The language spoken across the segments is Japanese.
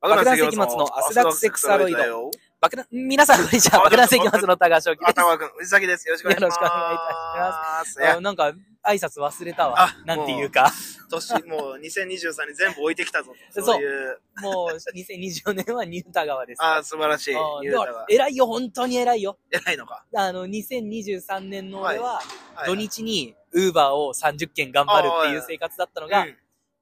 爆弾石松のアスダックセックスアロイド。よ。爆弾、皆さん、こんにちは。あ爆弾石松の高橋沖です。頭くん、藤崎です。よろしくお願いします。よろしくお願いいたします。なんか、挨拶忘れたわあ。なんていうか。年、もう2023に全部置いてきたぞと。そうそういう。もう、2024年はニュータ川です。ああ、素晴らしい。ニュータが、偉いよ、本当に偉いよ。偉いのか。あの、2023年の俺は、はい土日に、ウーバーを30件頑張るっていう生活だったのが、うん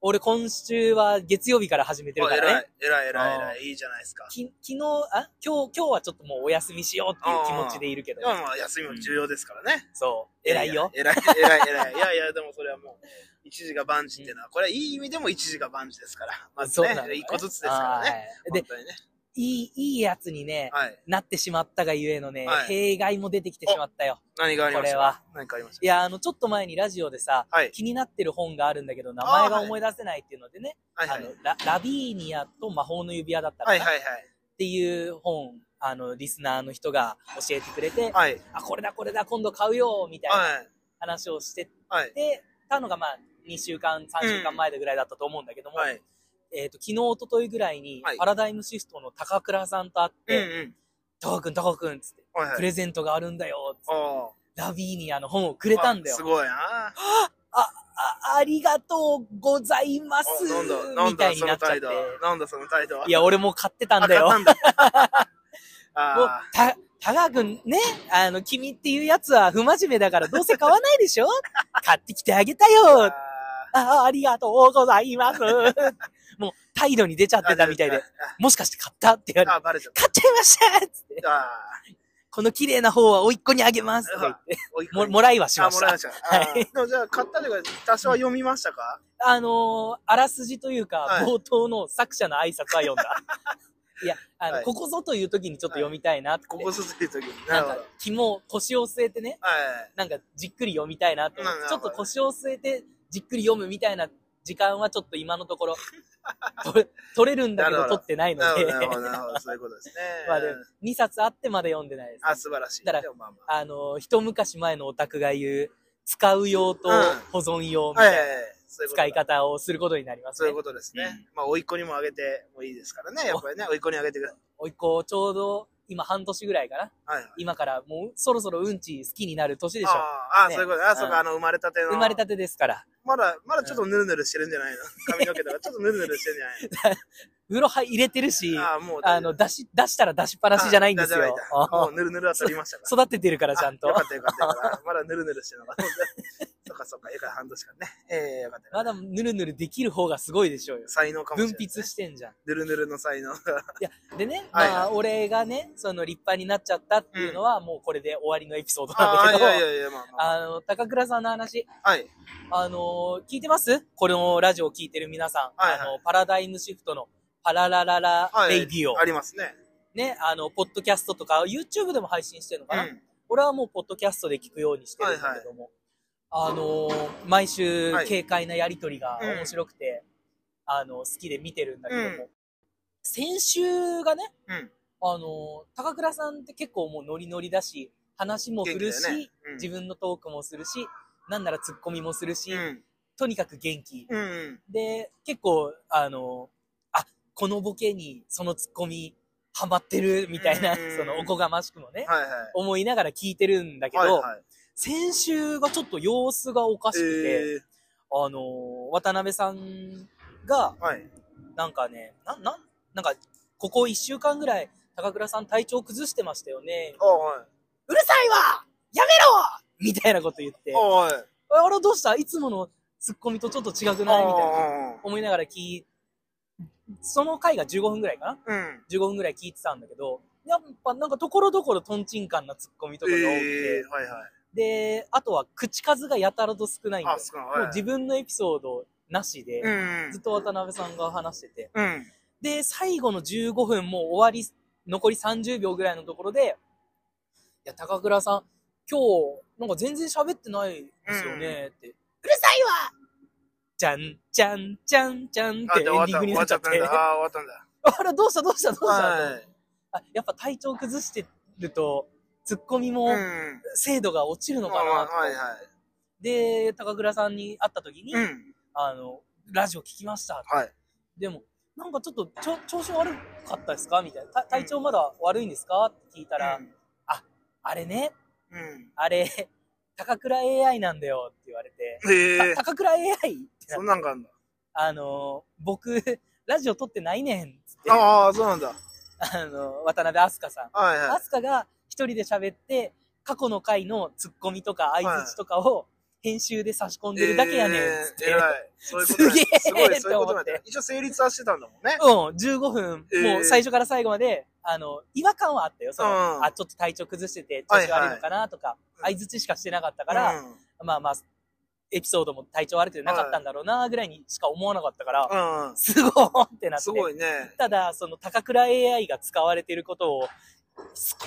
俺今週は月曜日から始めてるあからね。偉い、偉い、偉い、あ偉い。いいじゃないですか。き昨日、あ？今日、今日はちょっともうお休みしようっていう気持ちでいるけどで、もまあ、休みも重要ですからね。そう、偉いよ。偉い、偉い、偉い。いやいや、でもそれはもう、一時が万事っていうのは、これはいい意味でも一時が万事ですから。まずね、そうなんだね一個ずつですからね。はいで本、当にね。いい、いいやつにね、はい。なってしまったがゆえのね、はい弊害も出てきてしまったよ。何がありましたこれはか何かありましいや、あの、ちょっと前にラジオでさ、たはい。気になってる本があるんだけど、名前が思い出せないっていうのでね、はいはい。あのラ、ラビーニアと魔法の指輪だったかな、はいはいっていう本、あの、リスナーの人が教えてくれて、はい。はい。あ、これだこれだ、今度買うよ、みたいなはい。話をしてはい。てたのが、まあ、2週間、3週間前ぐらいだったと思うんだけども、はい。えっ、と、昨日、一昨日ぐらいに、はいパラダイムシフトの高倉さんと会っうんて、うん。タカ君、タカ君、つって、はいはい。プレゼントがあるんだよ、つって、あラビーニアの本をくあ。れたんだよあす。ごいな。あ、ありがとうございますあなんだ、なんみただいになっちゃってその態度。。なんだその態度は？いや、俺もう買ってたんだよ。あ買ったんだ もうあ、た、たがくんね、あの、君っていうやつは不真面目だからどうせ買わないでしょ？買ってきてあげたあ。よああありがとうございますもう態度に出ちゃってたみたいで、もしかして買った？って言われあ、て、買っちゃいました！つって、この綺麗な方は甥っ子にあげます！とか言って、あ。も、もらいはしあ、ました。もらいま。した。あはい。でもじゃあ、買ったというか、多少は読みましたか？あのーあらすじというか、はい。冒頭の作者の挨拶は読んだ。いや、あの、はい。ここぞという時にちょっと読みたいなって。ここずついう時に。なんか肝、腰を据えてね、はい。なんかじっくり読みたいなと。思って、うんちょっと腰を据えてじっくり読むみたいな時間はちょっと今のところ、取れ取れるんだけど取ってないのでなるほど、なるほど。そういうことですね。まあでも2冊あってまだ読んでないです。あ、素晴らしい。だからまあまあ。あの、一昔前のオタクが言う、使う用とうん保存用みたいな使い方をすることになりますねそういう。ことですね。まあ、甥っ子にもあげてもいいですからね。やっぱりね、甥っ子にあげてください。おいっ子、ちょうど今半年ぐらいかな。はいはい。今からもうそろそろうんち好きになる年でしょ。ああ、そういうこと。あ、そううんか、あの、生まれたての。生まれたてですから。まだ、まだちょっとヌルヌルしてるんじゃないの？髪の毛とか、ちょっとヌルヌルしてるんじゃない風呂入れてるし、のああ、もう。あの、出し、出したら出しっぱなしじゃないんですよ。もうヌルヌルは取りましたから。育ててるからちゃんとあよ。かったよかったよかった。まだヌルヌルしてるのか。そっかそっか、ええから半年間ね。ええよかったよかった。まだぬるぬる できる方がすごいでしょうよ。才能かもしれ分ない、泌してんじゃん。ヌルヌルの才能が。でね、はいまあ、俺がね、その立派になっちゃったっていうのは、もうこれで終わりのエピソードなんだけど、やいやいや、まあまあ。あの、高倉さんの話、はい。あのー聞いてます？このラジオ聞いてる皆さん。はいはいあの、パラダイムシフトのパララララはい。レイディオ。ありますね。ね、あの、ポッドキャストとか、YouTube でも配信してるのかな、うん。俺はもうポッドキャストで聞くようにしてるんだけども、あのー毎週はい軽快なやりとりが面白くて、あの、好きで見てるんだけども、うん先週がね、うんあのー高倉さんって結構もうノリノリだし、話も振るし、ねうん自分のトークもするし、なんならツッコミもするし、うん。とにかく元気。うんうん。で、結構、あのこのボケにそのツッコミハマってるみたいな、うんそのおこがましくもね、はいはい。思いながら聞いてるんだけど、はいはい。先週がちょっと様子がおかしくて、えあのー渡辺さんが、ー、はい。なんかね、な、な、なんか、ここ一週間ぐらい、高倉さん体調崩してましたよね。あはい。うるさいわやめろみたいなこと言って、あはい。あれどうした?いつものツッコミとちょっと違くない?みたいな。あ思いながら聞い、その回が15分ぐらいかな？うん。?15 分ぐらい聞いてたんだけど、やっぱなんかところどころトンチンカンなツッコミとかが多くて、えー、はいはい。で、あとは口数がやたらと少ないんだよあ、。少ない。もはいう自分のエピソードなしで、うんずっと渡辺さんが話してて。うん。で、最後の15分もう終わり、残り30秒ぐらいのところで、いや、高倉さん、今日、なんか全然喋ってないですよね、って。うるさいわじゃん、じゃん、じゃん、じゃんっあ、てエンディングになっちゃっ。てたんだ。あー、終わったんだ。あれ、どうしたどうしたどうした、はい。あやっぱ体調崩してると、ツッコミもうん。精度が落ちるのかまあまあな、はいはい。で、高倉さんに会った時に、うん。あの、ラジオ聞きました。はい。でも、なんかちょっとちょ調子悪かったですか？みたいな。た体調まだ悪いんですか？って聞いたら、あれね、うん。あれ、高倉 AI なんだよって言われて、へえた。高倉 AI? ってなそんなんがあんだ。あの、僕、ラジオ撮ってないねんっつって、ああ、そうなんだ。あの、渡辺飛鳥さん。はいはい。飛鳥が一人で喋って、過去の回のツッコミとか相づちとかを編集で差し込んでるだけやねんっつって。えー偉い。そういうことなんだすげえすごい、そういうことなん。だ一応成立はしてたんだもんね。うん、15分、えーもう最初から最後まで、あの、違和感はあったよ。その、うんあ、ちょっと体調崩してて、調子悪いのかなとか、はい相づちしかしてなかったから、うんまあまあ、エピソードも体調悪くてなかったんだろうな、ぐらいにしか思わなかったから、うん。すごいってなって。すごいね。ただ、その高倉 AI が使われてることを、す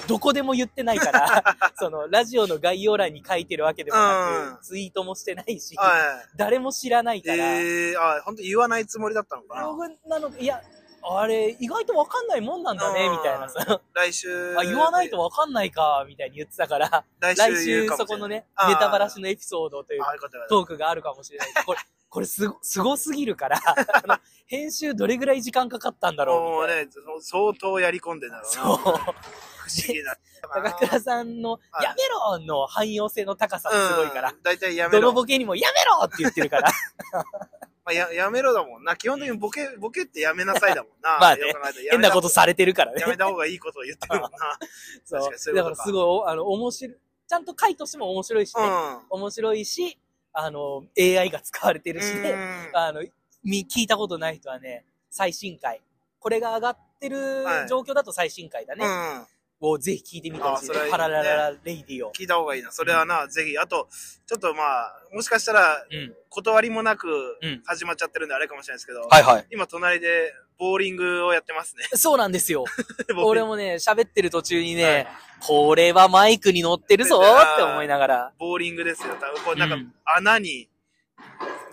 どこでも言ってないから、その、ラジオの概要欄に書いてるわけでもなうんく、ツイートもしてないし、は誰も知らないい。から、ええー、あ、本当言わないつもりだったのかな。僕なのいや、あれ、意外とわかんないもんなんだね、うんみたいなさ。来週。あ、言わないとわかんないか、みたいに言ってたから、来来週そこのね、ネタバラシのエピソードというトークがあるかもしれない。これ、これすご、すごすぎるから、あの編集どれぐらい時間かかったんだろうもう。ね、相当やり込んでんだろうな。そう。不思議だったな。高倉さんの、はいやめろの汎用性の高さもすごいからうん、。大体やめどのろ。ボケにもやめろって言ってるから。まあ、ややめろだもんな。基本的にボケ、ボケってやめなさいだもんな。まあね変なことされてるからねや。めた方がいいことを言ってるもんな。そうそういうだからすごい、あの、面白い。ちゃんと回としても面白いしね。うん。面白いし、あの、AI が使われてるしね。うんあの、み、聞いたことない人はね、最新回。これが上がってるはい状況だと最新回だね。うん。をぜひ聞いてみてほしいね。パララララレイディオ。聞いた方がいいな。それはな、ぜひ。あと、ちょっとまあ、もしかしたら、うん。断りもなくうん始まっちゃってるんであれかもしれないですけど、はいはい。今隣でボーリングをやってますね。そうなんですよ。俺もね、喋ってる途中にね、はいこれはマイクに乗ってるぞーって思いながら。ボーリングですよ。多分これなんかうん穴に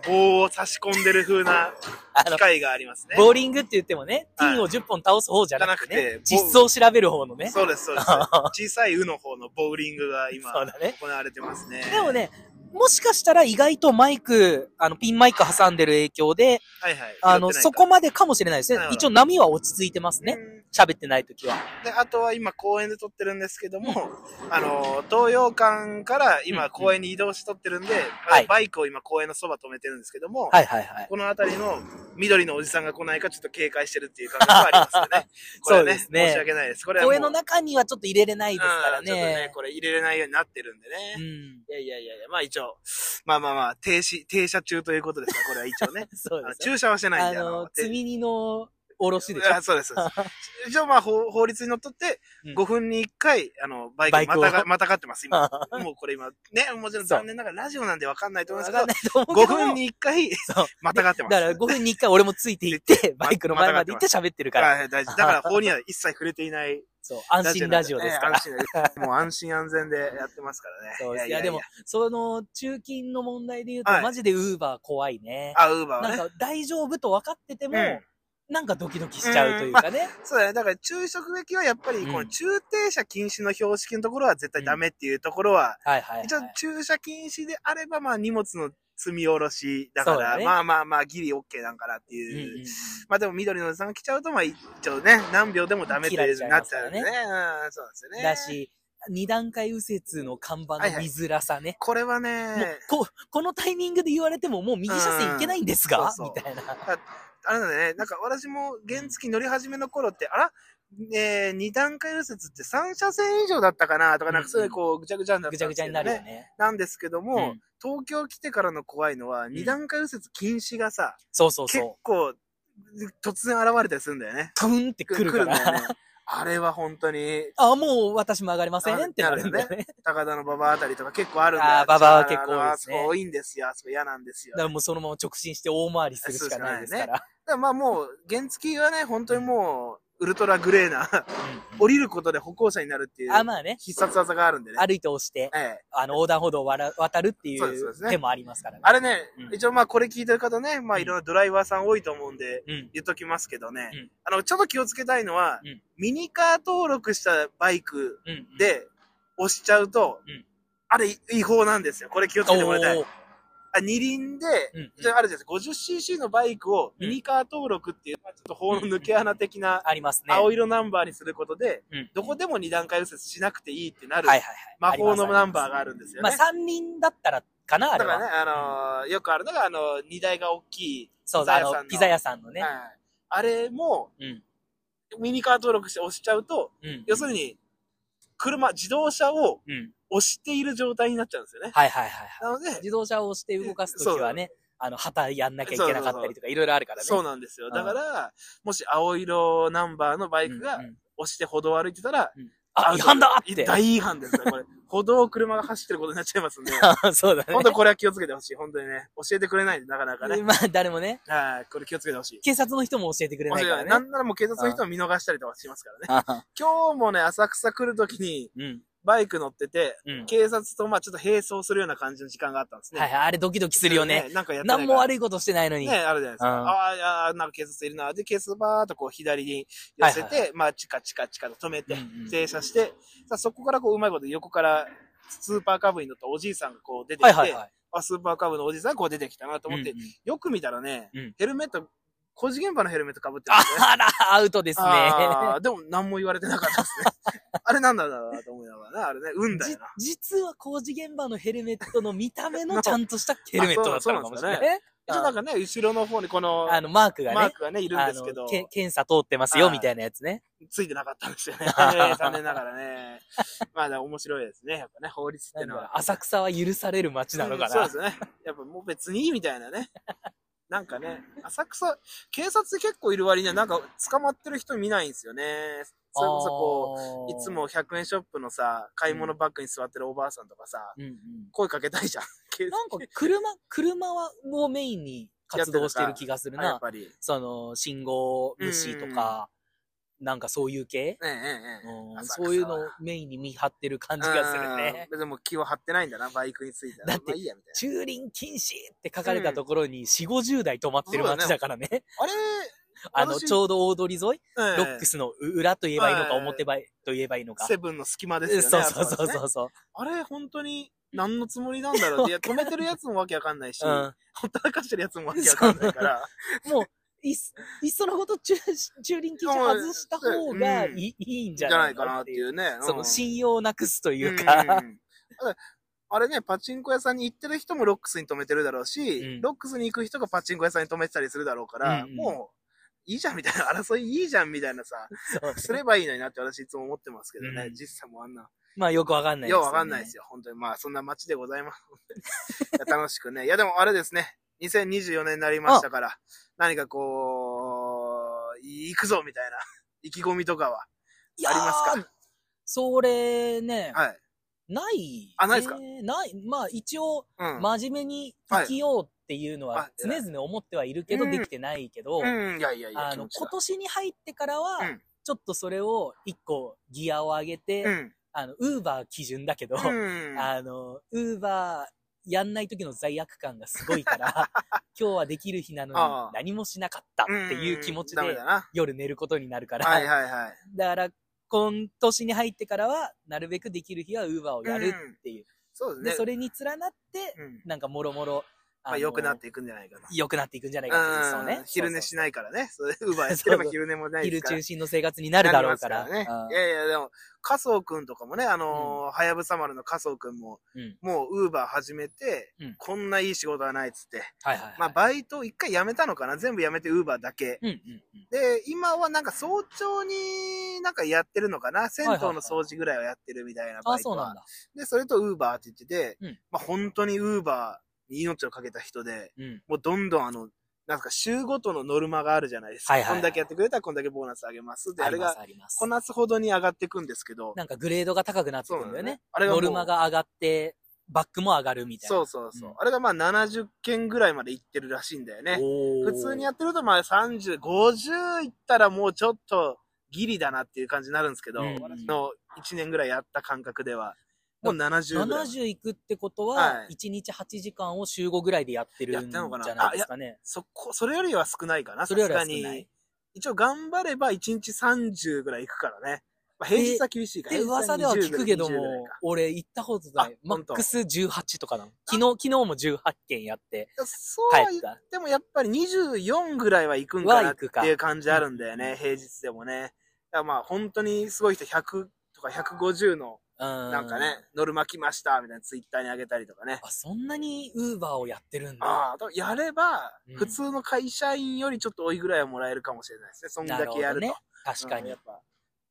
棒を差し込んでる風な 機械がありますね。ボーリングって言ってもね、テはいィーンを10本倒す方じゃなくてねじゃなくて、実装を調べる方のね。そうです、そうです。小さい「う」の方のボーリングが今。行われてますね。でもね、もしかしたら意外とマイク、あの、ピンマイク挟んでる影響で、はいはい。あの、そこまでかもしれないですね。一応波は落ち着いてますね。うん喋ってない時は。で、あとは今公園で撮ってるんですけども、あの、東洋館から今公園に移動して撮ってるんで、はいバイクを今公園のそば止めてるんですけども、はいはいはい。この辺りの緑のおじさんが来ないかちょっと警戒してるっていう感覚がありますよね。これはそうですね申し訳ないです。これは公園の中にはちょっと入れれないですからうんちょっとねね、。これ入れれないようになってるんでね。うん。いやいやいやいや、まあ一応、まあまあまあ、停止、停車中ということですから、これは一応ね。そうですよ。駐車はしてないんで、あの、て積み荷のおろしでしょ？あ。そうです。そうです 一応まあ法法律にのっとって、うん5分に1回、あの、バイクバイクをまたが、またがってます、今。もうこれ今、ね、もちろん残念ながらラジオなんでわかんないと思いわますけどかんないと思うけ5ども分に1回、そう またがってます。だから5分に1回俺もついていって、バイクの前まで行って喋ってるから。はい、大事。だから法には一切触れていない。そう、安心ラジオですから。ええ安心もう安心安全でやってますからね。そうです。いや、でも、その、中金の問題で言うと、はいマジでウーバー怖いね。あ、ウーバーはね。なんか、大丈夫と分かってても、うんなんかドキドキしちゃうというかね。そうだね。だから注意すべきはやっぱり、うんこの駐停車禁止の標識のところは絶対ダメっていうところは、はいはい、はい。一応駐車禁止であれば、まあ荷物の積み下ろしだから、ねまあまあまあギリ OK なんかなってうんいう。うんうんまあでも緑のおじさんが来ちゃうと、まあ一応ね、何秒でもダメっていなっちゃうんでね。うん、そうなんですよね。だし、二段階右折の看板の見づらさね。これはもうね、こ、このタイミングで言われてももう右車線行けないんですか、うんそうそうみたいな。あれだね、なんか私も原付乗り始めの頃って、あら？えー、二段階右折って3車線以上だったかなとか、なんかそういうこう、ぐちゃぐちゃになったぐちゃぐちゃになるよね。ね。なんですけども、うん東京来てからの怖いのは、二段階右折禁止がさ、そうそう結そう。構、突然現れたりするんだよね。クンってくるかんだよねら。あれは本当に、あ、もう私も上がりませんってなるんだよね。高田の馬場あたりとか結構あるんだよ。あー馬場は結構多いですねあそこ多いんですよ。あそこ嫌なんですよ。だからもうそのまま直進して大回りするしかないですから。らまあもう、原付はね、本当にもう、ウルトラグレーな、うん降りることで歩行者になるっていう、あ、まあね。必殺技があるんでね。歩いて押して、ええ。あの、横断歩道をわら渡るっていそう手もありますからね。あれね、うん一応まあこれ聞いてる方ね、まあうんいろんなドライバーさん多いと思うんで、うん。言っときますけどね、うんあの、ちょっと気をつけたいのは、うんミニカー登録したバイクうん。で押しちゃうと、うんあれ違法なんですよ。これ気をつけてもらいたい。あ、二輪で、うんじゃああるじゃないですか、50cc のバイクをミニカー登録っていう、まあちょっと法の抜け穴的なありますね。青色ナンバーにすることで、うんどこでも二段階右折しなくていいってなるはいはいはい。魔法のナンバーあがあるんですよね。りまあ三輪だったらかな、あれは。だからね、あのーよくあるのが、あの荷台が大きい、そうだ、あピザ屋さんのの、ピザ屋さんのね。はいあれも、うん。ミニカー登録して押しちゃうと、うん。要するに、車、自動車をうん。押している状態になっちゃうんですよね。はいはいはいはい。なので、自動車を押して動かすときはね、あの、旗やんなきゃいけなかったりとか、いろいろあるからね。そうなんですよ。うんだから、もし青色ナンバーのバイクがうんうん押して歩道を歩いてたら、あ、アウト違反だって。大違反ですよ、これ。歩道を車が走ってることになっちゃいますんで。そうだね。本当これは気をつけてほしい。本当にね。教えてくれないんで、なかなかね。まあ、誰もね、はい。これ気をつけてほしい。警察の人も教えてくれないからね。なんならもう警察の人も見逃したりとかしますからね。あ今日もね、浅草来るときにうん。バイク乗ってて、うん。警察とまあちょっと並走するような感じの時間があったんですね。はいはい、あれドキドキするよね。。なんかやってない何も悪いことしてないのに。ね、あるじゃないですか。うんああ、いやーなんか警察いるな。で、警察バーっとこう左に寄せて、はいはいまあ、チカチカチカと止めて、うんうん停車して、さあそこからこう、うまいこと横から、スーパーカブに乗ったおじいさんがこう出てきて、はいはいはい。あ、スーパーカブのおじいさんがこう出てきたなと思って、うんうんよく見たらね、うんヘルメット、工事現場のヘルメット被ってるんですよね。あら、アウトですね。あーでも何も言われてなかったですね。あれなんだろうなと思いながらね、あれね、運だじよな。実は工事現場のヘルメットの見た目の ちゃんとしたヘルメットだったのかもしれないね。一応なんかね、後ろの方にこの、あの、マークがね、マークがね、いるんあですけどの、、け検査通ってますよ、みたいなやつね。ついてなかったんですよね。残念ながらね。まあ、面白いですね。やっぱね、法律ってのは。浅草は許される街なのかな。うんそうですね。やっぱもう別にいいみたいなね。なんかね、浅草、警察で結構いる割にはなんか捕まってる人見ないんですよね。それこそこう、いつも100円ショップのさ、買い物バッグに座ってるおばあさんとかさ、うんうん。声かけたいじゃん。警なんか車、車はをメインに活動してる気がするな。あやっぱり。その、信号無視とか、なんかそういう系、えええうんそういうのをメインに見張ってる感じがするね。うんでも気を張ってないんだな、バイクについては。だってまあいい駐輪禁止って書かれたところに4、50台止まってる街だからね。な。あれあの、私ちょうど大通り沿い、ええロックスの裏と言えばいいのか、はい表ばいと言えばいいのか。セブンの隙間ですよね。そうそうそうそうそう。あれ、本当に、何のつもりなんだろうって。止めてるやつもわけわかんないし、うんほったらかしてるやつもわけわかんないから。もう、いっいっそのこと駐駐輪禁止外した方がいい,、いいんじじゃゃなないいかなっていう。ね。その信用をなくすといううんか、うんうんあれね、パチンコ屋さんに行ってる人もロックスに止めてるだろうし、うんロックスに行く人がパチンコ屋さんに止めてたりするだろうから、うんうんもう、いいじゃんみたいな、争いいいじゃんみたいなさ、すればいいのになって私いつも思ってますけどね、うん実際もあんな。まあよくわかんないようわかんないよですよ。本当に。まあ、そんな街でございます。楽しくね。いや、でもあれですね。2024年になりましたから、何かこう、行くぞみたいな 意気込みとかは。ありますか？それね、はい。ない、あないですか？ねない。まあ一応、うん。真面目に生きようっていうのは常々思ってはいるけど、うんできてないけど、うん、いやいやいや、あの、今年に入ってからは、うんちょっとそれを一個ギアを上げて、うん。あの、ウーバー基準だけど、うん。あの、ウーバーやんない時の罪悪感がすごいから、今日はできる日なのに何もしなかったっていう気持ちで。夜寝ることになるから、はいはいはい。だから、今年に入ってからは、なるべくできる日はウーバーをやるっていう。で、そうですね。それに連なって、うん。なんかもろもろ、まあ、良くなっていくんじゃないかな。良くなっていくんじゃないかっていう、そうねん。昼寝しないからね。それ、ウーバーば昼寝もないですから。昼中心の生活になるだろうから。ね。いやいや、でも、加藤くんとかもね、あのーはやぶさ丸の加藤くんも、うんもうウーバー始めて、うんこんないい仕事はないっつって。はいはいはい。まあ、バイト一回辞めたのかな全部辞めてウーバーだけ。で、今はなんか早朝になんかやってるのかな銭湯の掃除ぐらいはやってるみたいなバあ、イトは。そうなんだ。で、それとウーバーって言ってて、うんまあ本当にウーバーに命をかけた人で、うん。もうどんどんあの、なんか週ごとのノルマがあるじゃないですか。はいはいはいこんだけやってくれたらこんだけボーナスあげます。で、あれがありますこ。なすほどに上がっていくんですけど、なんかグレードが高くなってくるんだよね。あれノルマが上がって、バックも上がるみたいな。そうそうそう。うんあれがまあ70件ぐらいまでいってるらしいんだよね。普通にやってるとまあ30、50いったらもうちょっとギリだなっていう感じになるんですけど、うん私の1年ぐらいやった感覚では、もう70ぐらい。70いくってことはは、い1日8時間を週5ぐらいでやってるんじゃなないですかね。そこ、それよりは少ないかな、それよりは少ない。一応頑張れば1日30ぐらいいくからね。まあ、平日は厳しいからで、噂では聞くけど20ぐらいもか、俺行ったことないマックス18とかなの。昨日、昨日も18件やってそうは言っ帰った。てもやっぱり24ぐららいは行くんかなっていう感じあるんだよね、平日でもね。まあ本当にすごい人100とか150のななんかね、。ノルマ来ましたみたいなツイッターに上げたりとかね。あ、そんなにウーバーをやってるんだ。ああ、やればうん、普通の会社員よりちょっと多いぐらいはもらえるかもしれないですね。そんだけやると。なるほ確かに。うんやっぱ、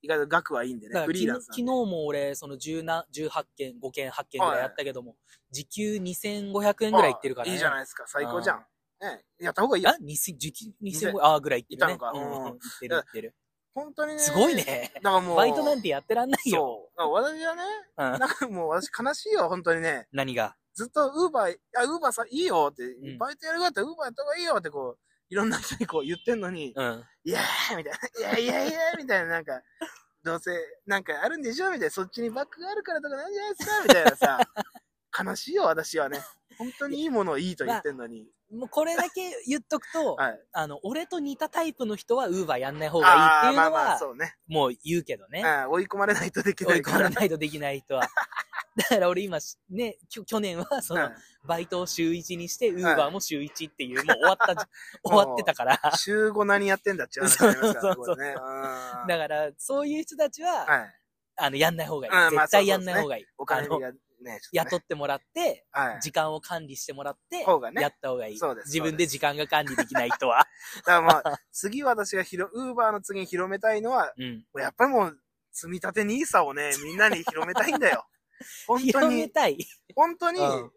意外と額はいいんでね、フリーランス昨日。も俺、その10な18件、5件、8件ぐらいやったけども、時給2500円ぐらいいってるからね。いいじゃないですか、最高じゃん。ね、やった方がいいよあ、。2000時給2500ああ、ぐらいいってるね。いったのかうんいってるいってる。本当にね。すごい。ね。だからもう、バイトなんてやってらんないよ。そう。私はね、うんなんかもう私悲しいよ、本当にね。何が？ずっとウーバー、いや、ウーバーさ、いいよって、んバイトやるぐらいだったらウーバーやった方がいいよってこう、いろんな人にこう言ってんのに、うん。いやーみたいな、いやいやいやみたいな、なんか、どうせ、なんかあるんでしょみたいな、そっちにバッグがあるからとかなんじゃないですかみたいなさ、悲しいよ、私はね。本当にいいものをいいと言ってんのに。もうこれだけ言っとくと、はい。あの、俺と似たタイプの人はウーバーやんない方がいいっていうのあーまあそうね。もう言うけどね。うん追い込まれないとできな追い込ま。れないとできない人は。だから俺今し、ね、去年はその、バイトを週1にして、ウーバーも週1っていう、もう終わったじ、終わってたから。うん週5何やってんだって話になりますから、そうそうそうね。うんだから、そういう人たちは、はい。あの、やんない方がいい。絶対やんない方がいい。お金がね、雇ってもらって、はい。時間を管理してもらって、方がねやった方がいい。そうです自分で時間が管理できない人は。だからまあ、次私が広、ウーバーの次に広めたいのは、うん。やっぱりもう、積み立て NISA をね、みんなに広めたいんだよ。本当広めに、たい。本当に、うん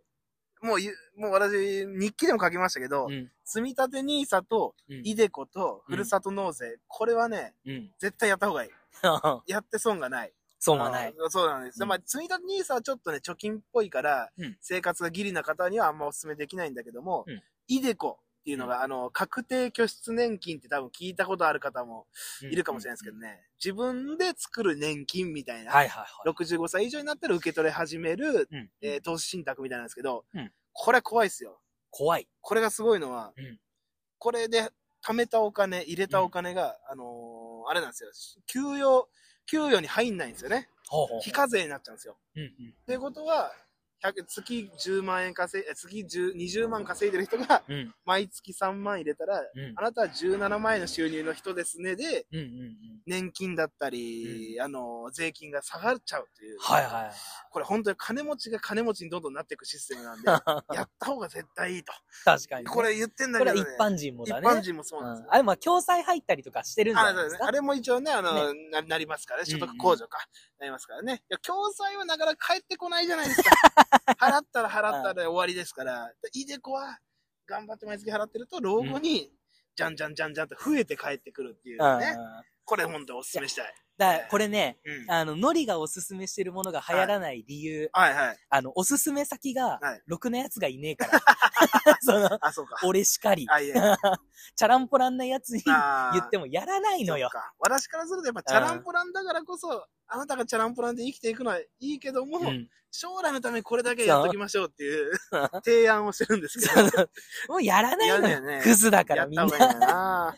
もうゆ、もう私、日記でも書きましたけど、うん。積み立て NISA と、うん。イデコと、ふるさと納税、これはね、うん。絶対やった方がいい。やって損がない。そうはない。あそうなんです。うんまあ、積み立て NISA はちょっとね、貯金っぽいから、うん生活がギリな方にはあんまお勧めできないんだけども、うんイデコっていうのが、あの、確定拠出年金って多分聞いたことある方もいるかもしれないですけどね、自分で作る年金みたいな、はいはいはい。65歳以上になったら受け取れ始める、うんえー投資信託みたいなんですけど、うんこれ怖いですよ。怖い。これがすごいのは、うんこれで貯めたお金、入れたお金が、あのーあれなんですよ。給与、給与に入んないんですよね。ほうほう非課税になっちゃうんですよ。うんうん。っていうことは、100月10万円稼い、え月10 20万稼いでる人が、うん。毎月3万入れたら、うんあなたは17万円の収入の人ですねで、うんうんうん。年金だったり、あの、税金が下がっちゃうという。はいはい。これ本当に金持ちが金持ちにどんどんなっていくシステムなんで、やった方が絶対いいと。確かにね。これ言ってんだこけど、ね、れは一般人も一だね。般人もそうなんですよ。うんあれ、まあ、共済入ったりとかしてるんじゃあないですか。あれも一応ね、あの、ななりますからね、所得控除か、なりますからね。いや、共済はなかなか返ってこないじゃないですか。払ったら払ったら終わりですから、イデコは頑張って毎月払ってると、老後に、じゃんじゃんじゃんじゃんと増えて帰ってくるっていううん。ね。これ本当にお勧めしたい。ら、これね、うん。あの、ノリがおすすめしてるものが流行らない理由、はいはい。あの、おすすめ先がはい、ろくなやつがいねえから。その、あ、そうか。俺しかり。あ、いや。チャランポランなやつに言ってもやらないのよ。私からするとやっぱチャランポランだからこそ、あなたがチャランポランで生きていくのはいいけども、うん。将来のためにこれだけやっときましょうっていう提案をしてるんですけど。もうやらないのよ。ねクズだからみんな。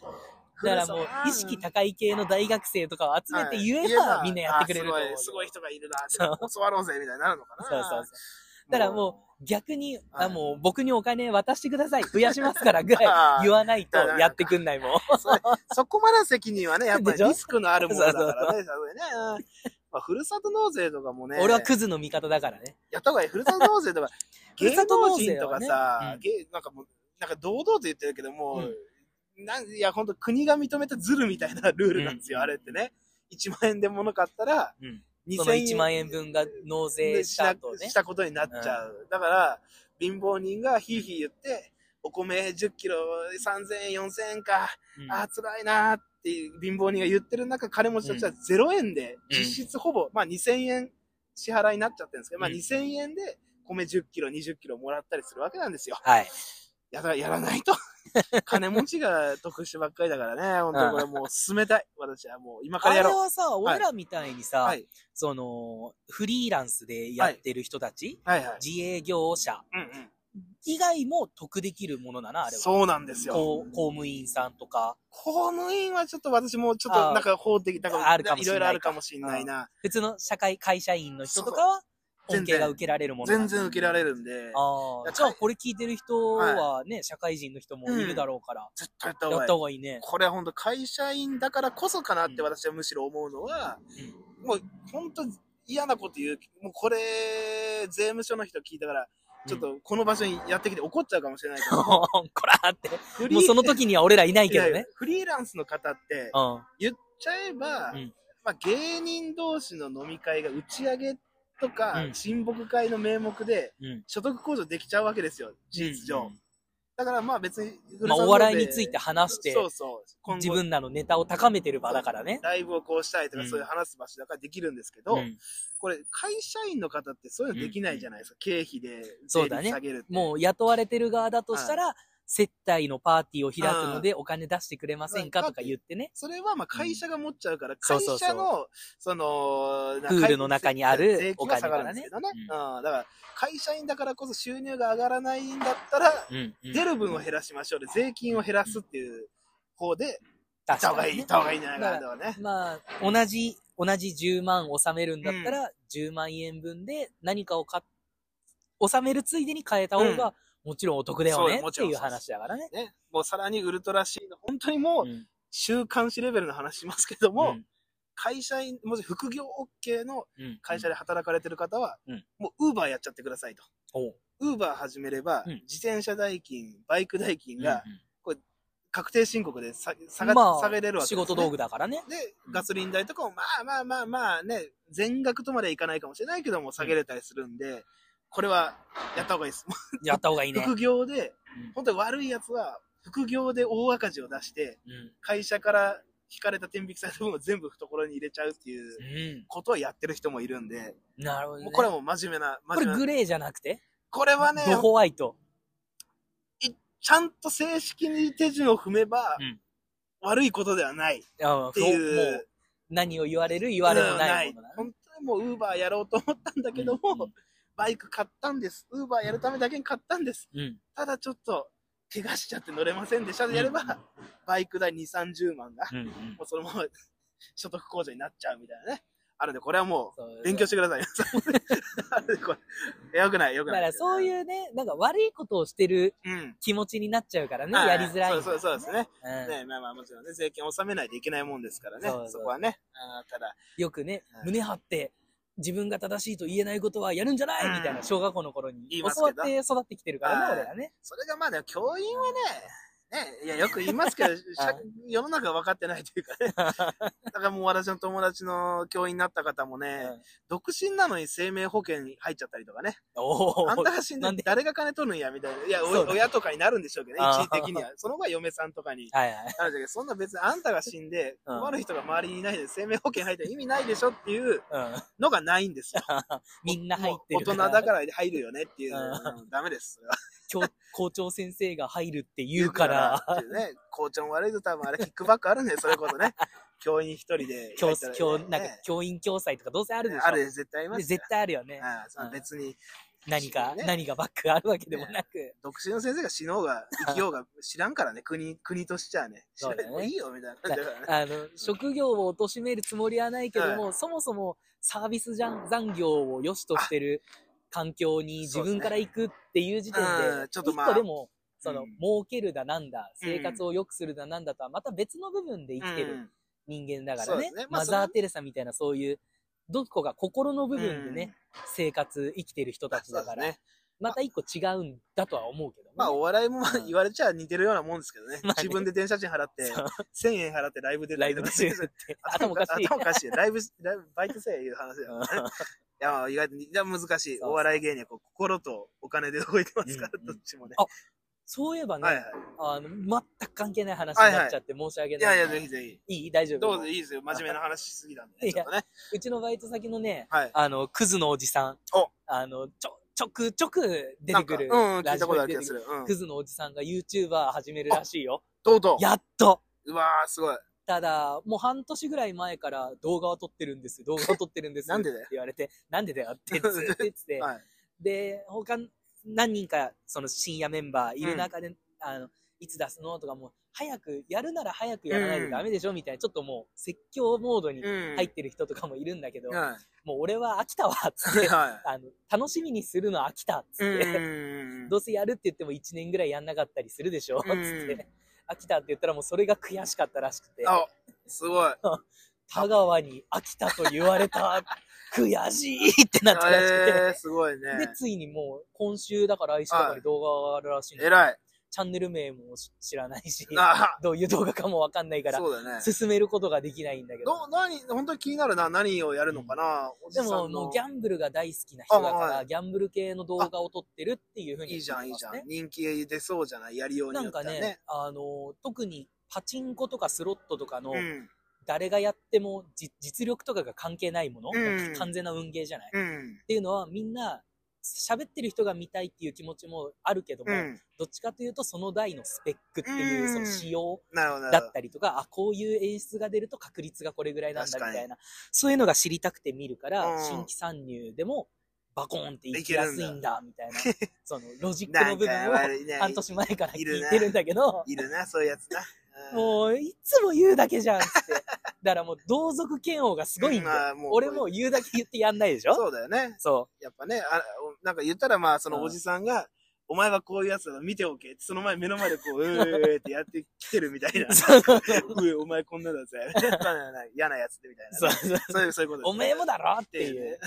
だからもう、意識高い系の大学生とかを集めて言えば、みんなやってくれると思う。あすごい、すごい人がいるな教わろうぜみたいになるのかな。そうそうそう。だからもう、逆に、あ、はいもう僕にお金渡してください。増やしますからぐらい 言わないとやってくんないもん。うそそこまでの責任はね、やっぱりリスクのあるものだからそうね。ねうんまあ、ふるさと納税とかもね。俺はクズの味方だからね。やった方がいい。ふるさと納税とか、芸能人とか税はねさ、うん芸なんかもう、なんか堂々と言ってるけども、うんなんいや、本当国が認めたズルみたいなルールなんですよ、うんあれってね。1万円で物買ったら、うん。2000その1万円分が納税した後ねし。たことになっちゃう。だから、貧乏人がヒーヒー言って、お米10キロ3000円、4000円か、うんああ、辛いなーっていう貧乏人が言ってる中、金持ちたちは0円で、うん実質ほぼ、まあ2000円支払いになっちゃってるんですけど、まあうん2000円で米10キロ、20キロもらったりするわけなんですよ。はい。やだ、やらないと。金持ちが得してばっかりだからね、本当にこれもう進めたい。私はもう今かあれらやろう。はさ、俺らみたいにさ、はい。その、フリーランスでやってる人たち、はいはい。自営業者うんうん。以外も得できるものだな、あれは。そうなんですよ。公公務員さんとか、公務員はちょっと私もちょっとなんか法的、なんかあるかもしれないいろいろあるかもしれないな。普通の社会、会社員の人とかは、恩恵が受けられるもの全然受けられるんで、ああ、じゃあこれ聞いてる人はね、社会人の人もいるだろうから、絶対やったやっ方がいい。た方がいいね。これは本当会社員だからこそかなって私はむしろ思うのは、もう本当嫌なこと言う、もうこれ、税務署の人聞いたから、ちょっとこの場所にやってきて怒っちゃうかもしれないけど、こらーって。もうその時には俺らいないいやいやけどね。フリーランスの方ってうん。言っちゃえば、うん。まあ、芸人同士の飲み会が打ち上げとか、うん親睦会の名目でうん。所得控除できちゃうわけですよ、事実上。うんだからまあ別に、まあお笑いについて話してそうそう。自分らのネタを高めてる場だからね。ライブをこうしたいとか、うんそういう話す場所だからできるんですけど、うんこれ、会社員の方ってそういうのできないじゃないですか、経費で税そうだね率下げるって。もう雇われてる側だとしたら、接待のパーティーを開くのでお金出してくれませんかとか言ってね。それはまあ会社が持っちゃうから、会社の、その、プールの中にある税金は下がるんですけどね。おうん。だから、会社員だからこそ収入が上がらないんだったら、出る分を減らしましょうで、税金を減らすっていう方で、行った方がいい、確かにね。行った方がいいんじゃないかなとかね。まあ、同じ、同じ10万納めるんだったら、10万円分で何かを買っ、納めるついでに変えた方が、もちろんお得だよねっていう話だからね。ね。もうさらにウルトラシーの、本当にもう、うん週刊誌レベルの話しますけども、うん会社員、もし副業 OK のうん会社で働かれてる方は、うんもうウーバーやっちゃってくださいと。ウーバー始めれば、うん自転車代金、バイク代金がうん確定申告でさ下が、まあ下げれるわけ仕です、ね。事道具だからね。で、ガソリン代とかも、まあまあまあまあね、全額とまではいかないかもしれないけども、下げれたりするんで、これはやった方がいいです。やった方がいいね。副業で、うん本当に悪いやつは、副業で大赤字を出して、うん会社から引かれた天引きされた分を全部懐に入れちゃうっていうことをやってる人もいるんで、うん。なるほど、ね。これはもう真面目な、これグレーじゃなくて？これはね、ドホワイト。ちゃんと正式に手順を踏めば、うん悪いことではないっっていう。何を言われる言われのないもの本当にもうウーバーやろうと思ったんだけども、うんうんバイク買ったんです。ウーバーやるためだけに買ったんです。うん。ただちょっと、怪我しちゃって乗れませんでしたでやれば、うんバイク代2、30万が、うんうんもうそのまま所得控除になっちゃうみたいなね。あるんで、これはもそうう、勉強してください。よくない、よくない。だからそういうね、なんか悪いことをしてるうん。気持ちになっちゃうからね、はいやりづらい。そうそうですね。うんね、まあまあもちろんね、税金を納めないといけないもんですからね。そこはね。あーただ、よくねはい、胸張って、自分が正しいと言えないことはやるんじゃない？うん。みたいな小学校の頃に。教わって育ってきてるからね、はい俺らね。それがまあでも教員はね、ね、いや、よく言いますけど、社世の中分かってないというかね。だからもう私の友達の教員になった方もね、独身なのに生命保険に入っちゃったりとかね。あんたが死んでで？誰が金取るんやみたいな。いや、親とかになるんでしょうけどね、一時的には。その後は嫁さんとかに。なるんだけど、そんな別にあんたが死んで、うん困る人が周りにいないで生命保険入って意味ないでしょっていううん。のがないんですよ。みんな入ってる大人だから入るよねっていう。うんうんダメです。校長先生が入るって言うから、ね、校長も悪いと多分あれキックバックあるんだよ、それこそね。教員一人でね。教なんかね教員共済とかどうせあるでしょ。ある、絶対あります絶対あるよね。ああ別に、何か、ね何がバックがあるわけでもなく。独身の先生が死のうが生きようが知らんからね、国、国としちゃね。そうねいいよ、みたいな。ね。あの、職業を貶めるつもりはないけども、そもそもサービスじゃん残業を良しとしてる環境に自分から行くっていう時点で、うんちょっとまあでも、その、うん。儲けるだなんだ、生活を良くするだなんだとはまた別の部分で生きてるうん。人間だからね。マザー・テレサみたいなそういう、どこか心の部分でね、生活、生きてる人たちだから。また一個違うんだとは思うけどね。まあ、お笑いも言われちゃ似てるようなもんですけどね。まあね。自分で電車賃払って、そう。1000円払ってライブ出たライブりとかでって、頭おかしい。頭おかしい。ライブ、ライブ、バイトせえいう話だよね。いや、まあ意外と、いや、難しい。お笑い芸人はこう心とお金で動いてますから、うんうんどっちもね。あそういえばね、はいはい。あの、全く関係ない話になっちゃって申し訳ない。いやいや、ぜひぜひ。いい？大丈夫？どうぞいいですよ。真面目な話しすぎたんでね。いやね。うちのバイト先のね、はい。あの、クズのおじさん。おあの、ちょ、ちょくちょく出てくる。うん、聞いたことある気がする。うんク。ズのおじさんが YouTuber 始めるらしいよ。とうとう。やっとうわー、すごい。ただ、もう半年ぐらい前から動画を撮ってるんです。動画を撮ってるんです。なんでだよって言われて、なんでだよって、つってつって。はい。で、他、何人かその深夜メンバーいる中で、あの、いつ出すのとかもう、早く、やるなら早くやらないとダメでしょみたいな、ちょっともう、説教モードにうん。入ってる人とかもいるんだけど、はもう俺は飽きたわ、つっい。て。はあの、楽しみにするの飽きた、つい。って。うん。どうせやるって言っても1年ぐらいやんなかったりするでしょつっうんて。飽きたって言ったらもうそれが悔しかったらしくて。あ、すごい。田川に飽きたと言われた。悔しいってなったらしくて。えー、すごいね。で、ついにもう、今週だから来週だかに動画があるらしいの、偉い。チャンネル名も知らないし、あどういう動画かもわかんないから、そうだね。進めることができないんだけど。ど、何、本当に気になるな。何をやるのかな。おじでさんのも、もうギャンブルが大好きな人だから、あはいギャンブル系の動画を撮ってるっていうふうにいいじゃん、いいじゃん。人気出そうじゃないやりようになんかねあの、特にパチンコとかスロットとかの、うん。誰がやってもじ実力とかが関係ないもの、うん完全な運ゲーじゃない、っうん。ていうのはみんな喋ってる人が見たいっていう気持ちもあるけども、うん。どっちかというとその台のスペックっていううんその仕様だったりとか、あ、こういう演出が出ると確率がこれぐらいなんだみたいな、そういうのが知りたくて見るから、うん新規参入でもバコーンっていきやすいんだみたいな、そのロジッど。クの部分を。半年前から聞いてるんだけど、いるな、そういうやつな。うんもういつも言うだけじゃんって。だからもう同族嫌悪がすごいんだよ。まあもう俺もう言うだけ言ってやんないでしょそうだよね。そやっぱね、あなんか言ったらまあ、そのうんおじさんが、お前はこういうやつだ見ておけって、その前目の前でこう、うーってやってきてるみたいな う。。え、お前こんなだぜ。嫌なやつでみたいなね。そうそうそういう、そういうことですおめえもだろっていうねう。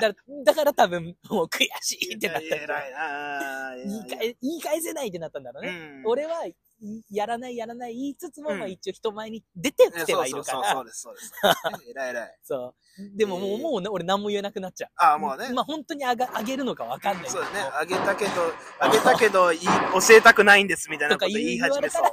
だからだから多分、もう悔しいってなった偉いなぁ。言い返言い返せないってなったんだろうね。うん俺はいやらないやらない言いつつも、うんまあ一応人前に出てきてはいるかそうそうそう、そうら。です、そうです。偉い偉い。そう。でももう、えーもうね、俺何も言えなくなっちゃう。ああ、もうね。まあ本当にあがあげるのかわかんないけどそうだね。あげたけど、あげたけど、いい教えたくないんですみたいなとかこと言い始めそたら。、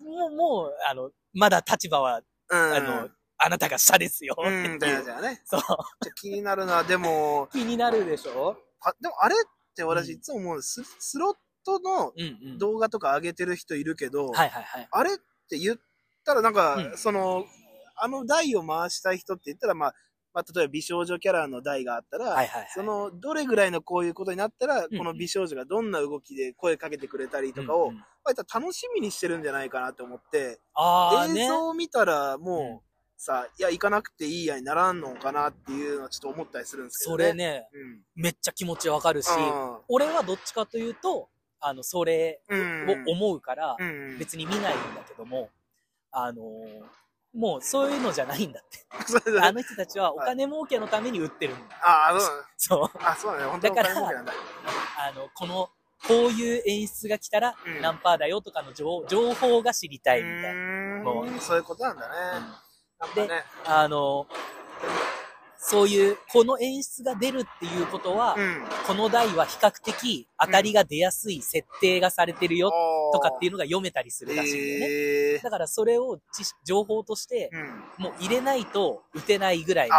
もう、もう、あの、まだ立場は、うん。あの、あなたが下ですよ。うん、っていうだよじゃあね。そう。ちょ気になるのは、でも、気になるでしょ？あでもあれって私うんいつも思うんです。ススロットのうんうん。動画とか上げてる人いるけど、はいはいはい。あれって言ったらなんか、うんその、あの台を回したい人って言ったら、まあ、まあ、例えば美少女キャラの台があったら、はいはいはい。その、どれぐらいのこういうことになったら、うんこの美少女がどんな動きで声かけてくれたりとかを、うんうん割と楽しみにしてるんじゃないかなって思って、ああね。映像を見たらもう、うんさ、いや、行かなくていいやにならんのかなっていうのはちょっと思ったりするんですけどね。それね、うん。めっちゃ気持ちわかるし、俺はどっちかというと、あの、それうん。を思うから、うん。別に見ないんだけども、あのーもうそういうのじゃないんだって。あの人たちはお金儲けのために売ってるんだ。ああ、そうそう。あ、そうだね。本当にだから。あの、この、こういう演出が来たらうん何パーだよとかの情情報が知りたいみたいな。もうそういうことなんだね。なんかね。あの、そういう、この演出が出るっていうことは、うん。この台は比較的当たりが出やすい設定がされてるよとかっていうのが読めたりするらしいんだよね。えーだからそれを情報として、うん。もう入れないと打てないぐらいの。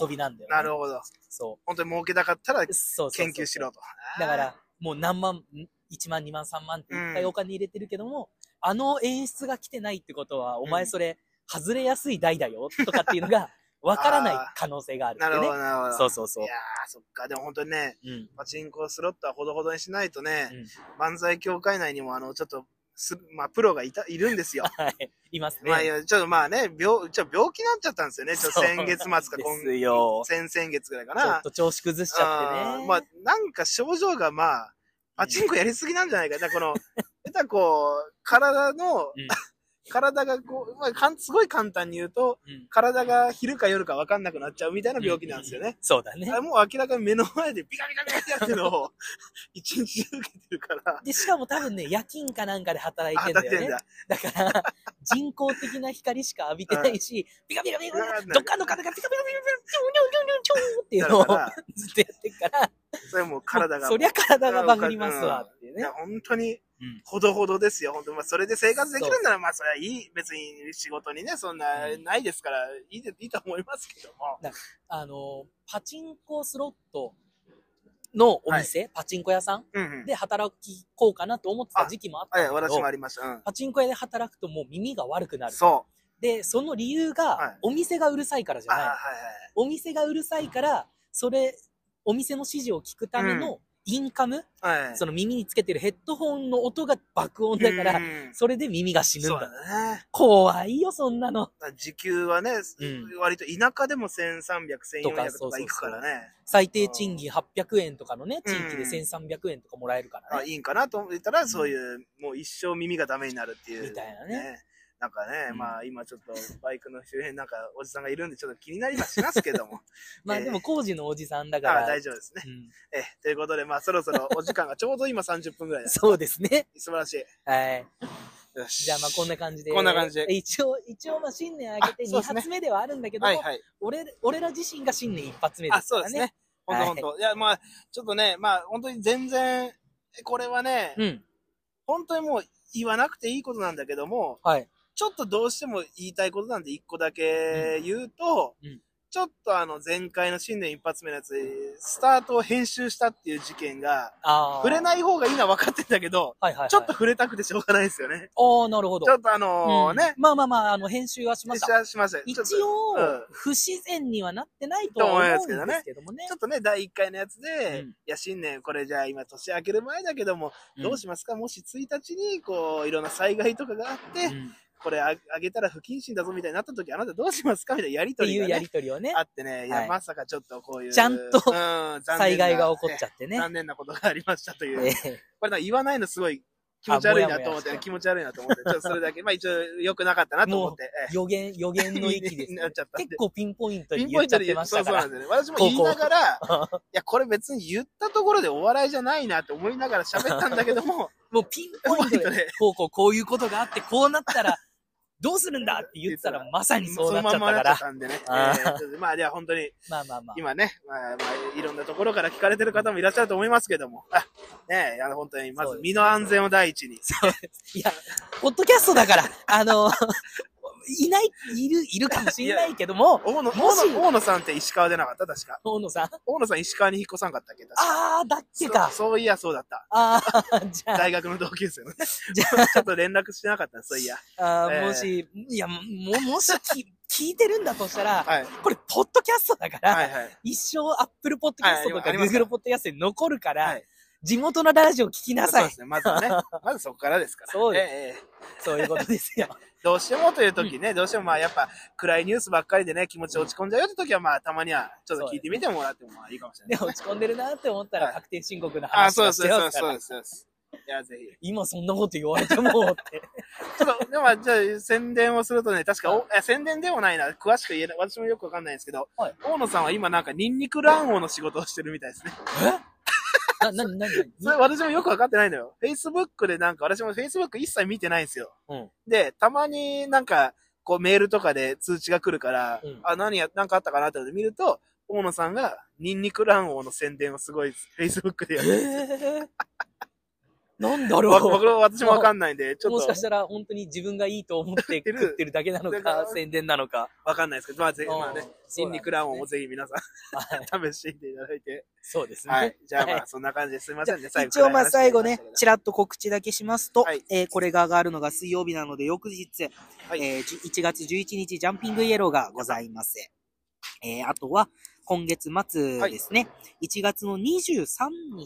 遊びなんだよね。なるほど。そ本当に儲けたかったら研究しろと。だから、もう何万、ん1万、2万、3万っていっぱいお金入れてるけども、あの演出が来てないってことは、お前それ、外れやすい台だよとかっていうのが、わからない可能性があるね。なるほど、なるほど。そうそうそういやー、そっか。でも本当にね、うん。パチンコスロットはほどほどにしないとね、うん漫才協会内にもあの、ちょっと、す、まあ、プロがいた、いるんですよ。はい。いますね。まあ、いやちょっとまあね、病、ちょっと病気になっちゃったんですよね。ちょ先月末かですよ先々月ぐらいかちょっな。と調子崩しちゃってね。まあ、なんか症状がまあ、パチンコやりすぎなんじゃないかな。この、下手こう、体の、うん体がこう、まあかん、すごい簡単に言うと、うん体が昼か夜か分かんなくなっちゃうみたいな病気なんですよね。そうだねもう明らかに目の前でビカビカビカってやってるのを、一日中受けてるから、で、しかも多分ね、夜勤かなんかで働いてんだよね。だ。だから、人工的な光しか浴びてないし、ピカピカピカピカ、どっかの方がピカピカピカピカ、チョンチョンチョンチョンチョンっていうのをだから、ずっとやってるから、それもう体が。そりゃ体がバグりますわっていうねいや。本当にうん、ほどほどですよ。本当まあ、それで生活できるんなら、まあ、それはいい。別に仕事にね、そんな、うんないですから、いいで、いいと思いますけども。あの、パチンコスロットのお店、パチンコ屋さんうんうん。で働きこうかなと思ってた時期もあったはい、んだけど私もあ、りました。うん。パチンコ屋で働くともう耳が悪くなる。そで、その理由はいが、お店がうるさいからじゃない。はいはい。お店がうるさいから、それ、お店の指示を聞くためのインカム、はい。その耳につけてるヘッドホンの音が爆音だから、うんそれで耳が死ぬんそうだ。だね。怖いよ、そんなの。時給はね、うん割と田舎でも1300、とか1400とかいくからね。最低賃金800円とかのね、地域でうん1300円とかもらえるからあ、ね。いいんかなと思ったら、そういう、もう一生耳がダメになるっていう。みたいなね。なんかね、うんまあ今ちょっとバイクの周辺なんかおじさんがいるんでちょっと気になりはしますけども。えーまあでも工事のおじさんだかあら。大丈夫ですね。うんえ、ということでまあそろそろお時間がちょうど今30分ぐらい。そうですね。素晴らしい。はい。よしじゃあまあこんな感じで。こんな感じで一応、一応まあ新年明けて2あそうですね発目ではあるんだけども、はいはい。俺、俺ら自身が新年一発目であ、すからね。そうですね。ほんとほんと。いや、まあ、ちょっとね、まあ、本当に全然、これはね、うん。本当にもう言わなくていいことなんだけども、はい。ちょっとどうしても言いたいことなんで一個だけ言うと、うんうんちょっとあの前回の新年一発目のやつ、スタートを編集したっていう事件が。触れない方がいいのは分かってんだけど、はいはい、はい。ちょっと。触れたくてしょうがないですよね。ああ、なるほど。ちょっとあのね、うんまあまあまあ、あの、編集はしま編集した。はしました。一応、うん不自然にはなってないとは思うんですけどもねちょ。っとね、第1回のやつで、うんいや、新年、これじゃあ今年明ける前だけども、どうしますか？もし1日に、こう、いろんな災害とかがあって、うんこれああげたら不謹慎だぞみたいになった時、あなたどうしますか？みたいなやりっていうやとりがね、りとりをねあ、ってね、いや、はいまさかちょっとこういう。ちゃんと 災害が起こっちゃってね。残念なことがありましたという。えこれな言わないのすごい気持ち悪いなと思って、気持ち悪いなと思って、ちょっとそれだけ、まあ一応良くなかったなと思って、ええ予言、予言の域です、なっちゃった結構ピンポイントピに言っちゃってンポイントで言うましたからそうそうなん。ですよね。私も言いながら、いや、これ別に言ったところでお笑いじゃないなって思いながら喋ったんだけども、もうピンポイントピンポイントでで、こうこうこういうことがあって、こうなったら、どうするんだ？って言ったら、まさにそうなっちゃったそのまんまなっちゃっから。たんでね。えーまあ、では本当に、まあまあまあ。今ね、まあ、まあ、いろんなところから聞かれてる方もいらっしゃると思いますけども、あ、ねえ、あの、本当に、まず身の安全を第一に。そうです。いや、ポッドキャストだから、あの、いない、いる、いるかもしれないけども、大野、もし大野さんって石川でなかった？確か。大野さん？大野さん石川に引っ越さんかったっけ？確か。あー、だっけか。そういや、そうだった。あー、じゃあ、大学の同級生のね。じゃちょっと連絡してなかったそういや。あ、あーえーもし、いや、も、もしき、聞いてるんだとしたら、はい。これ、ポッドキャストだから、はいはい。一生アップルポッドキャストとかはいあります Google ポッドキャストに残るから、はい地元のラジオ聞きなさいそうで。すね。まずはね。まずそこからですから。そうですええええそういうことですよ。どうしてもという時ね、どうしてもまあやっぱ暗いニュースばっかりでね、気持ち落ち込んじゃうよって時はまあたまにはちょっと聞いてみてもらってもまあいいかもしれない。でも落ち込んでるなって思ったはいら確定申告のあ、話してますからそうで。す。そうですいや、ぜひ。今そんなこと言われてもって。ちょっと、でも、じゃあ、宣伝をするとね、確か、おえ宣伝でもないな、詳しく言えない、私もよくわかんないんですけど、はい大野さんは今なんか、ニンニク卵黄の仕事をしてるみたいですね。な、な、な、な、それ私もよくわかってないのよ。Facebook でなんか、私も Facebook 一切見てないんですよ。うん。で、たまになんか、こうメールとかで通知が来るから、うんあ、何や、なんかあったかなって見ると、大野さんが、ニンニク卵黄の宣伝をすごい Facebook でやる。えー、なんだろわ僕う。も私もわかんないんで、ちょっともしかしたら本当に自分がいいと思って食ってるだけなのだか宣伝なのか。わかんないですけど、まあ、ぜひ、うんまあね、そうなんですねニンニク卵黄もぜひ皆さんはい試していただいて。そうですね。はい。じゃあまはいあ、そんな感じですいませんね。最後一応まあ最後ね、ちららっと告知だけしますと、はいえーこれが上がるのが水曜日なので翌日、はいえーじ1月11日ジャンピングイエローがございます。えーあとは今月末ですね、1月の23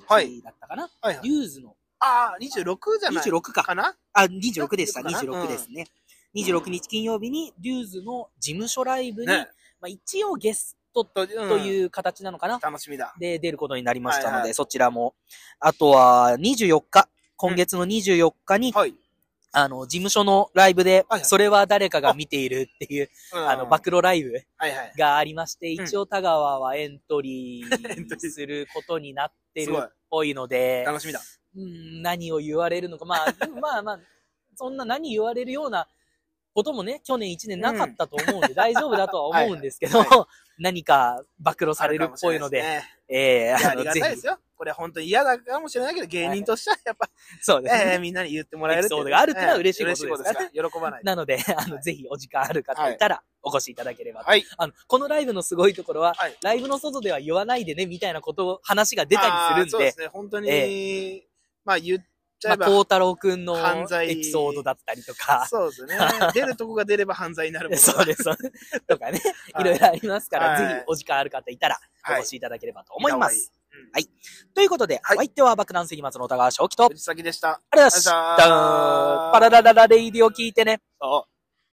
はい日だったかな、はいはい。リューズの、ああ、26じゃない26か。かな？あ、26でした、26かな？26ですね。26日金曜日にリューズの事務所ライブに、ね。まあ、一応ゲストと、いう形なのかな、ん。楽しみだ。で出ることになりましたので、はいはいそちらも。あとは、24日、今月の24日に、はい。あの、事務所のライブで、それは誰かが見ているっていう、あの、暴露ライブ。がありまして、ん一応田川はエントリ エントリーーすることになってるっぽいので、楽しみだ。うん、何を言われるのか、まあ、まあまあ、そんな何言われるようなこともね、去年1年なかったと思うんで、大丈夫だとは思うんですけど、はいは何か暴露されるっぽいので、ねええいや、ありがたいですよ。これ本当に嫌だかもしれないけど、芸人としてはやっぱ、そうですね。ええみんなに言ってもらえるっていうがあるっていうのは嬉しいことですからね喜ばない。なので、あの、ぜひお時間ある方いたら、お越しいただければと。はい。あの、このライブのすごいところは、はいライブの外では言わないでね、みたいなことを、話が出たりするんで、そうですね。本当に、えまあ言っちゃまあ、えば、孝太郎くんの犯罪エピソードだったりとか、そうですね。出るとこが出れば犯罪になるものそうです、そうですとかね、はいいろいろありますから、はいぜひお時間ある方いたら、おはい越しいただければと思います。はい。ということで、はいお相手は爆弾石松の田川正樹と、藤崎でした。ありがとうございましたパララララレイディを聞いてね。そう。